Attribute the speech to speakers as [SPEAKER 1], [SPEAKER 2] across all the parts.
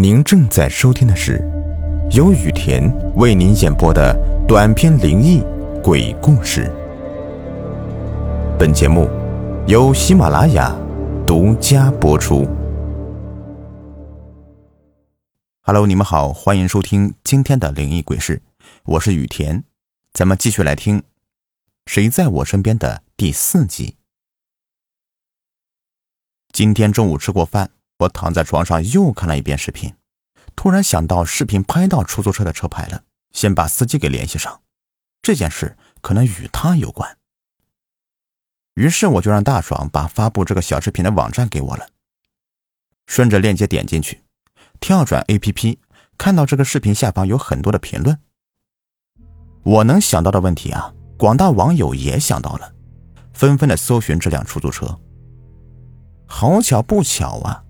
[SPEAKER 1] 您正在收听的是由雨田为您演播的短篇灵异鬼故事。本节目由喜马拉雅独家播出。Hello，你们好，欢迎收听今天的灵异鬼事，我是雨田，咱们继续来听《谁在我身边》的第四集。今天中午吃过饭。我躺在床上又看了一遍视频，突然想到视频拍到出租车的车牌了，先把司机给联系上。这件事可能与他有关。于是我就让大爽把发布这个小视频的网站给我了。顺着链接点进去，跳转 APP，看到这个视频下方有很多的评论。我能想到的问题啊，广大网友也想到了，纷纷的搜寻这辆出租车。好巧不巧啊！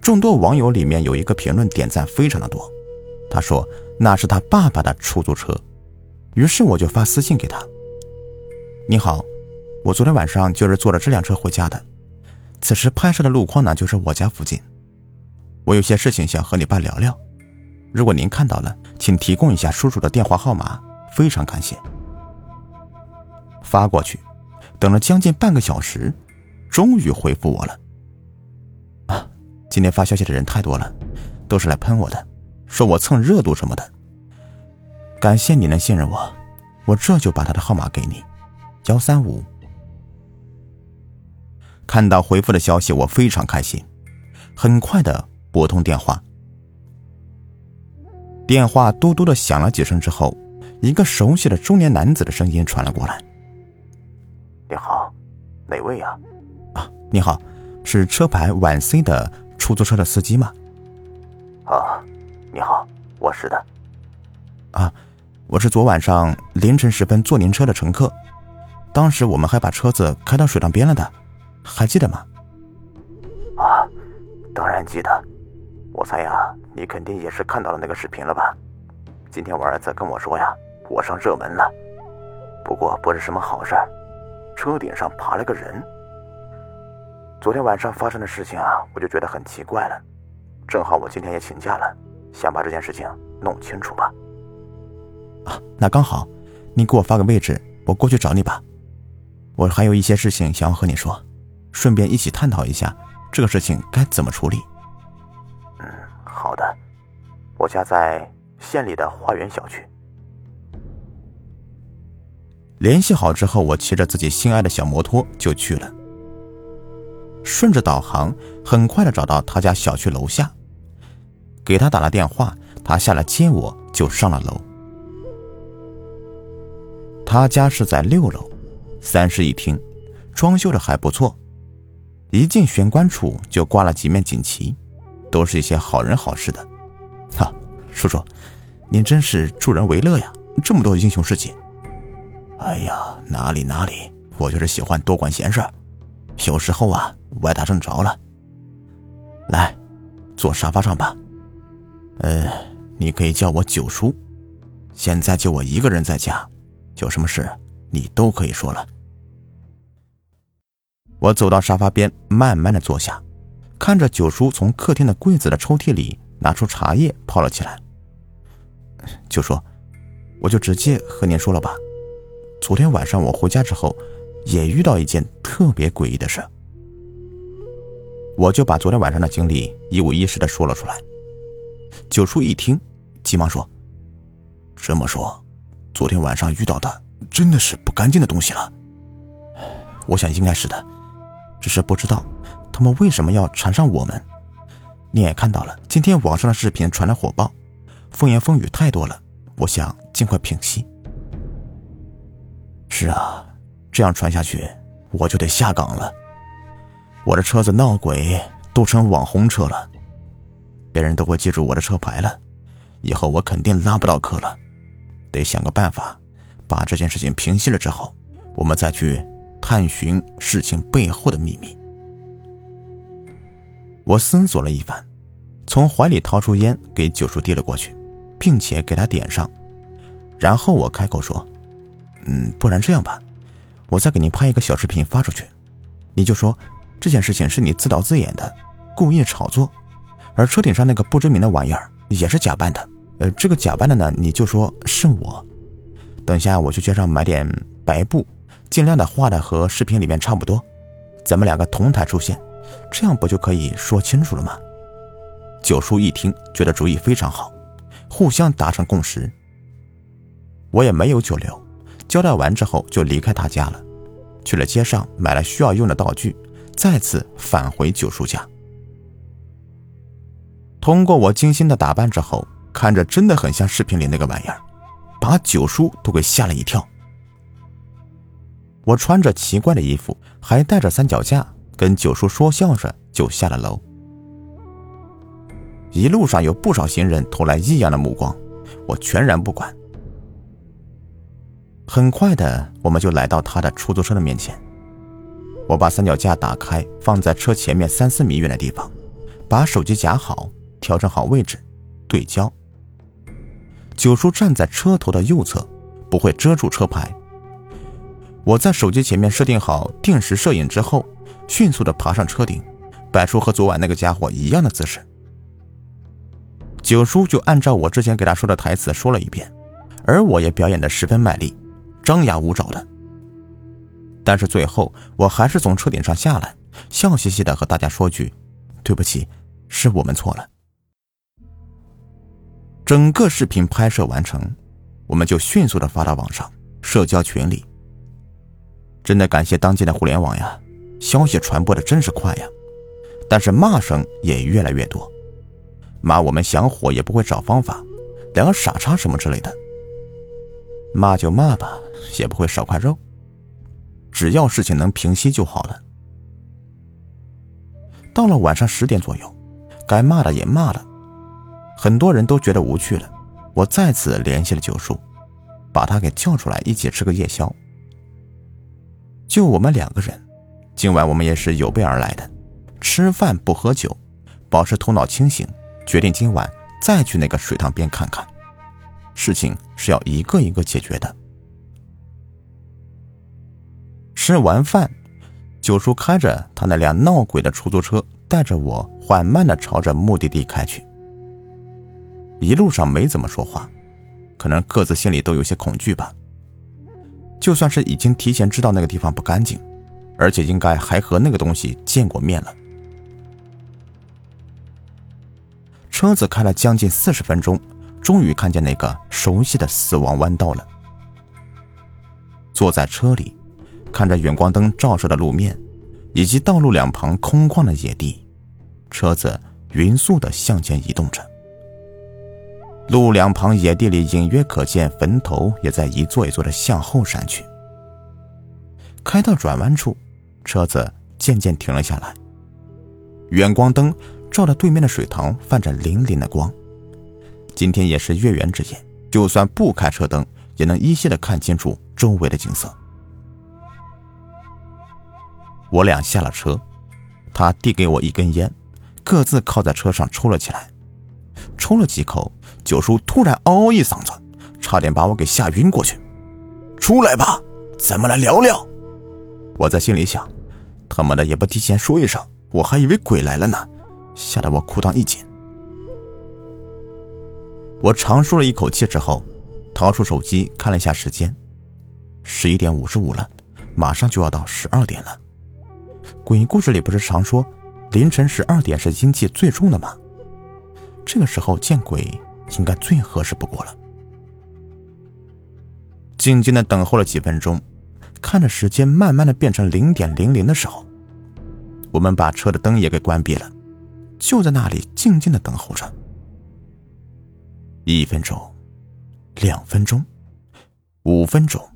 [SPEAKER 1] 众多网友里面有一个评论点赞非常的多，他说那是他爸爸的出租车，于是我就发私信给他：“你好，我昨天晚上就是坐着这辆车回家的，此时拍摄的路况呢就是我家附近，我有些事情想和你爸聊聊，如果您看到了，请提供一下叔叔的电话号码，非常感谢。”发过去，等了将近半个小时，终于回复我了。今天发消息的人太多了，都是来喷我的，说我蹭热度什么的。感谢你能信任我，我这就把他的号码给你，幺三五。看到回复的消息，我非常开心，很快的拨通电话。电话嘟嘟的响了几声之后，一个熟悉的中年男子的声音传了过来：“
[SPEAKER 2] 你好，哪位呀？
[SPEAKER 1] 啊，你好，是车牌皖 C 的。”出租车的司机吗？
[SPEAKER 2] 啊，你好，我是的。
[SPEAKER 1] 啊，我是昨晚上凌晨时分坐您车的乘客，当时我们还把车子开到水塘边了的，还记得吗？
[SPEAKER 2] 啊，当然记得。我猜呀，你肯定也是看到了那个视频了吧？今天我儿子跟我说呀，我上热门了，不过不是什么好事儿，车顶上爬了个人。昨天晚上发生的事情啊，我就觉得很奇怪了。正好我今天也请假了，想把这件事情弄清楚吧。
[SPEAKER 1] 啊，那刚好，你给我发个位置，我过去找你吧。我还有一些事情想要和你说，顺便一起探讨一下这个事情该怎么处理。
[SPEAKER 2] 嗯，好的。我家在县里的花园小区。
[SPEAKER 1] 联系好之后，我骑着自己心爱的小摩托就去了。顺着导航，很快的找到他家小区楼下，给他打了电话，他下来接我，就上了楼。他家是在六楼，三室一厅，装修的还不错。一进玄关处就挂了几面锦旗，都是一些好人好事的。哈，叔叔，您真是助人为乐呀，这么多英雄事迹。
[SPEAKER 2] 哎呀，哪里哪里，我就是喜欢多管闲事。有时候啊，歪打正着了。来，坐沙发上吧。呃，你可以叫我九叔。现在就我一个人在家，有什么事你都可以说了。
[SPEAKER 1] 我走到沙发边，慢慢的坐下，看着九叔从客厅的柜子的抽屉里拿出茶叶泡了起来。九叔，我就直接和您说了吧。昨天晚上我回家之后。也遇到一件特别诡异的事，我就把昨天晚上的经历一五一十的说了出来。九叔一听，急忙说：“这么说，昨天晚上遇到的真的是不干净的东西了？我想应该是的，只是不知道他们为什么要缠上我们。你也看到了，今天网上的视频传的火爆，风言风语太多了，我想尽快平息。是啊。”这样传下去，我就得下岗了。我的车子闹鬼都成网红车了，别人都会记住我的车牌了。以后我肯定拉不到客了，得想个办法，把这件事情平息了之后，我们再去探寻事情背后的秘密。我思索了一番，从怀里掏出烟给九叔递了过去，并且给他点上，然后我开口说：“嗯，不然这样吧。”我再给您拍一个小视频发出去，你就说这件事情是你自导自演的，故意炒作，而车顶上那个不知名的玩意儿也是假扮的。呃，这个假扮的呢，你就说是我。等一下我去街上买点白布，尽量的画的和视频里面差不多，咱们两个同台出现，这样不就可以说清楚了吗？九叔一听，觉得主意非常好，互相达成共识。我也没有久留，交代完之后就离开他家了，去了街上买了需要用的道具，再次返回九叔家。通过我精心的打扮之后，看着真的很像视频里那个玩意儿，把九叔都给吓了一跳。我穿着奇怪的衣服，还带着三脚架，跟九叔说笑着就下了楼。一路上有不少行人投来异样的目光，我全然不管。很快的，我们就来到他的出租车的面前。我把三脚架打开，放在车前面三四米远的地方，把手机夹好，调整好位置，对焦。九叔站在车头的右侧，不会遮住车牌。我在手机前面设定好定时摄影之后，迅速的爬上车顶，摆出和昨晚那个家伙一样的姿势。九叔就按照我之前给他说的台词说了一遍，而我也表演的十分卖力。张牙舞爪的，但是最后我还是从车顶上下来，笑嘻嘻的和大家说句：“对不起，是我们错了。”整个视频拍摄完成，我们就迅速的发到网上社交群里。真的感谢当今的互联网呀，消息传播的真是快呀，但是骂声也越来越多，骂我们想火也不会找方法，两个傻叉什么之类的。骂就骂吧。也不会少块肉，只要事情能平息就好了。到了晚上十点左右，该骂的也骂了，很多人都觉得无趣了。我再次联系了九叔，把他给叫出来一起吃个夜宵。就我们两个人，今晚我们也是有备而来的，吃饭不喝酒，保持头脑清醒，决定今晚再去那个水塘边看看。事情是要一个一个解决的。吃完饭，九叔开着他那辆闹鬼的出租车，带着我缓慢的朝着目的地开去。一路上没怎么说话，可能各自心里都有些恐惧吧。就算是已经提前知道那个地方不干净，而且应该还和那个东西见过面了。车子开了将近四十分钟，终于看见那个熟悉的死亡弯道了。坐在车里。看着远光灯照射的路面，以及道路两旁空旷的野地，车子匀速的向前移动着。路两旁野地里隐约可见坟头也在一座一座的向后闪去。开到转弯处，车子渐渐停了下来。远光灯照着对面的水塘，泛着粼粼的光。今天也是月圆之夜，就算不开车灯，也能依稀的看清楚周围的景色。我俩下了车，他递给我一根烟，各自靠在车上抽了起来。抽了几口，九叔突然嗷嗷一嗓子，差点把我给吓晕过去。出来吧，咱们来聊聊。我在心里想，他妈的也不提前说一声，我还以为鬼来了呢，吓得我裤裆一紧。我长舒了一口气之后，掏出手机看了一下时间，十一点五十五了，马上就要到十二点了。鬼故事里不是常说，凌晨十二点是阴气最重的吗？这个时候见鬼应该最合适不过了。静静的等候了几分钟，看着时间慢慢的变成零点零零的时候，我们把车的灯也给关闭了，就在那里静静的等候着。一分钟，两分钟，五分钟，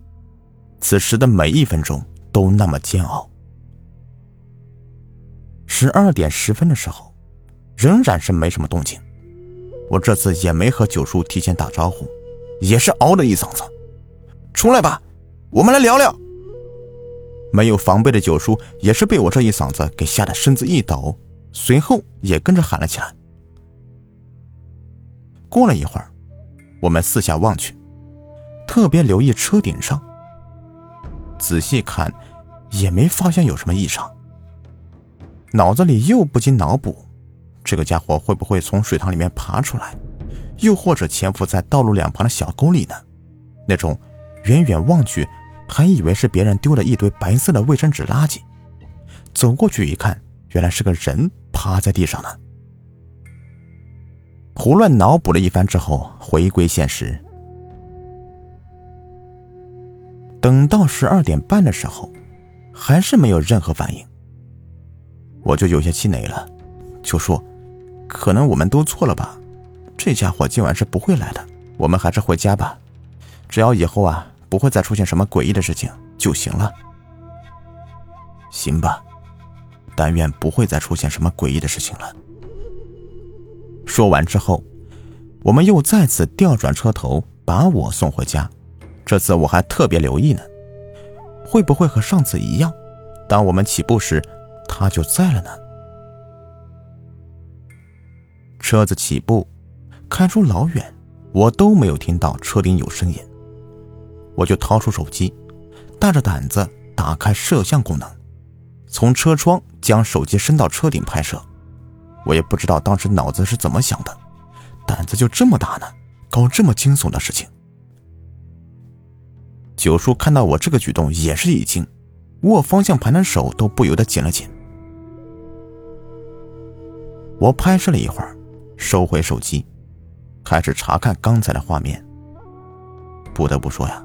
[SPEAKER 1] 此时的每一分钟都那么煎熬。十二点十分的时候，仍然是没什么动静。我这次也没和九叔提前打招呼，也是嗷了一嗓子：“出来吧，我们来聊聊。”没有防备的九叔也是被我这一嗓子给吓得身子一抖，随后也跟着喊了起来。过了一会儿，我们四下望去，特别留意车顶上，仔细看，也没发现有什么异常。脑子里又不禁脑补，这个家伙会不会从水塘里面爬出来，又或者潜伏在道路两旁的小沟里呢？那种远远望去还以为是别人丢了一堆白色的卫生纸垃圾，走过去一看，原来是个人趴在地上呢。胡乱脑补了一番之后，回归现实。等到十二点半的时候，还是没有任何反应，我就有些气馁了，就说：“可能我们都错了吧？这家伙今晚是不会来的，我们还是回家吧。只要以后啊不会再出现什么诡异的事情就行了。”行吧，但愿不会再出现什么诡异的事情了。说完之后，我们又再次调转车头把我送回家。这次我还特别留意呢，会不会和上次一样？当我们起步时，他就在了呢。车子起步，开出老远，我都没有听到车顶有声音。我就掏出手机，大着胆子打开摄像功能，从车窗将手机伸到车顶拍摄。我也不知道当时脑子是怎么想的，胆子就这么大呢，搞这么惊悚的事情。九叔看到我这个举动也是一惊，握方向盘的手都不由得紧了紧。我拍摄了一会儿，收回手机，开始查看刚才的画面。不得不说呀，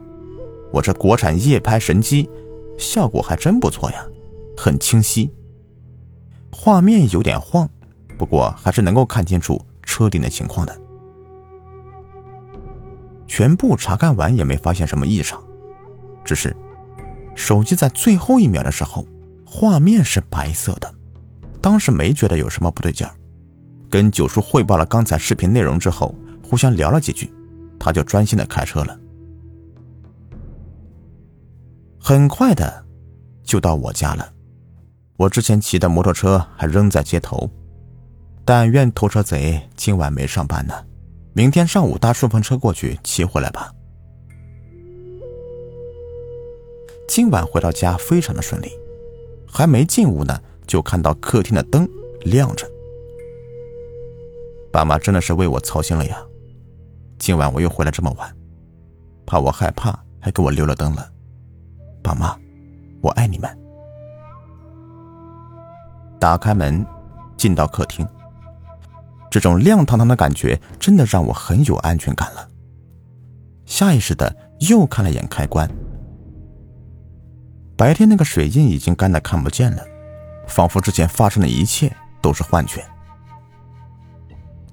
[SPEAKER 1] 我这国产夜拍神机效果还真不错呀，很清晰。画面有点晃，不过还是能够看清楚车顶的情况的。全部查看完也没发现什么异常。只是，手机在最后一秒的时候，画面是白色的。当时没觉得有什么不对劲儿，跟九叔汇报了刚才视频内容之后，互相聊了几句，他就专心的开车了。很快的，就到我家了。我之前骑的摩托车还扔在街头，但愿偷车贼今晚没上班呢，明天上午搭顺风车过去骑回来吧。今晚回到家非常的顺利，还没进屋呢，就看到客厅的灯亮着。爸妈真的是为我操心了呀！今晚我又回来这么晚，怕我害怕，还给我留了灯了。爸妈，我爱你们。打开门，进到客厅，这种亮堂堂的感觉真的让我很有安全感了。下意识的又看了眼开关。白天那个水印已经干的看不见了，仿佛之前发生的一切都是幻觉。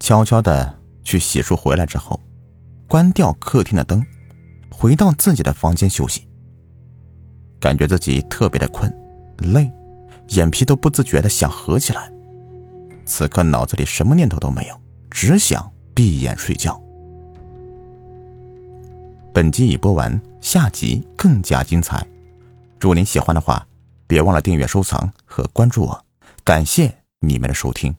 [SPEAKER 1] 悄悄的去洗漱回来之后，关掉客厅的灯，回到自己的房间休息。感觉自己特别的困、累，眼皮都不自觉的想合起来。此刻脑子里什么念头都没有，只想闭眼睡觉。本集已播完，下集更加精彩。如果您喜欢的话，别忘了订阅、收藏和关注我。感谢你们的收听。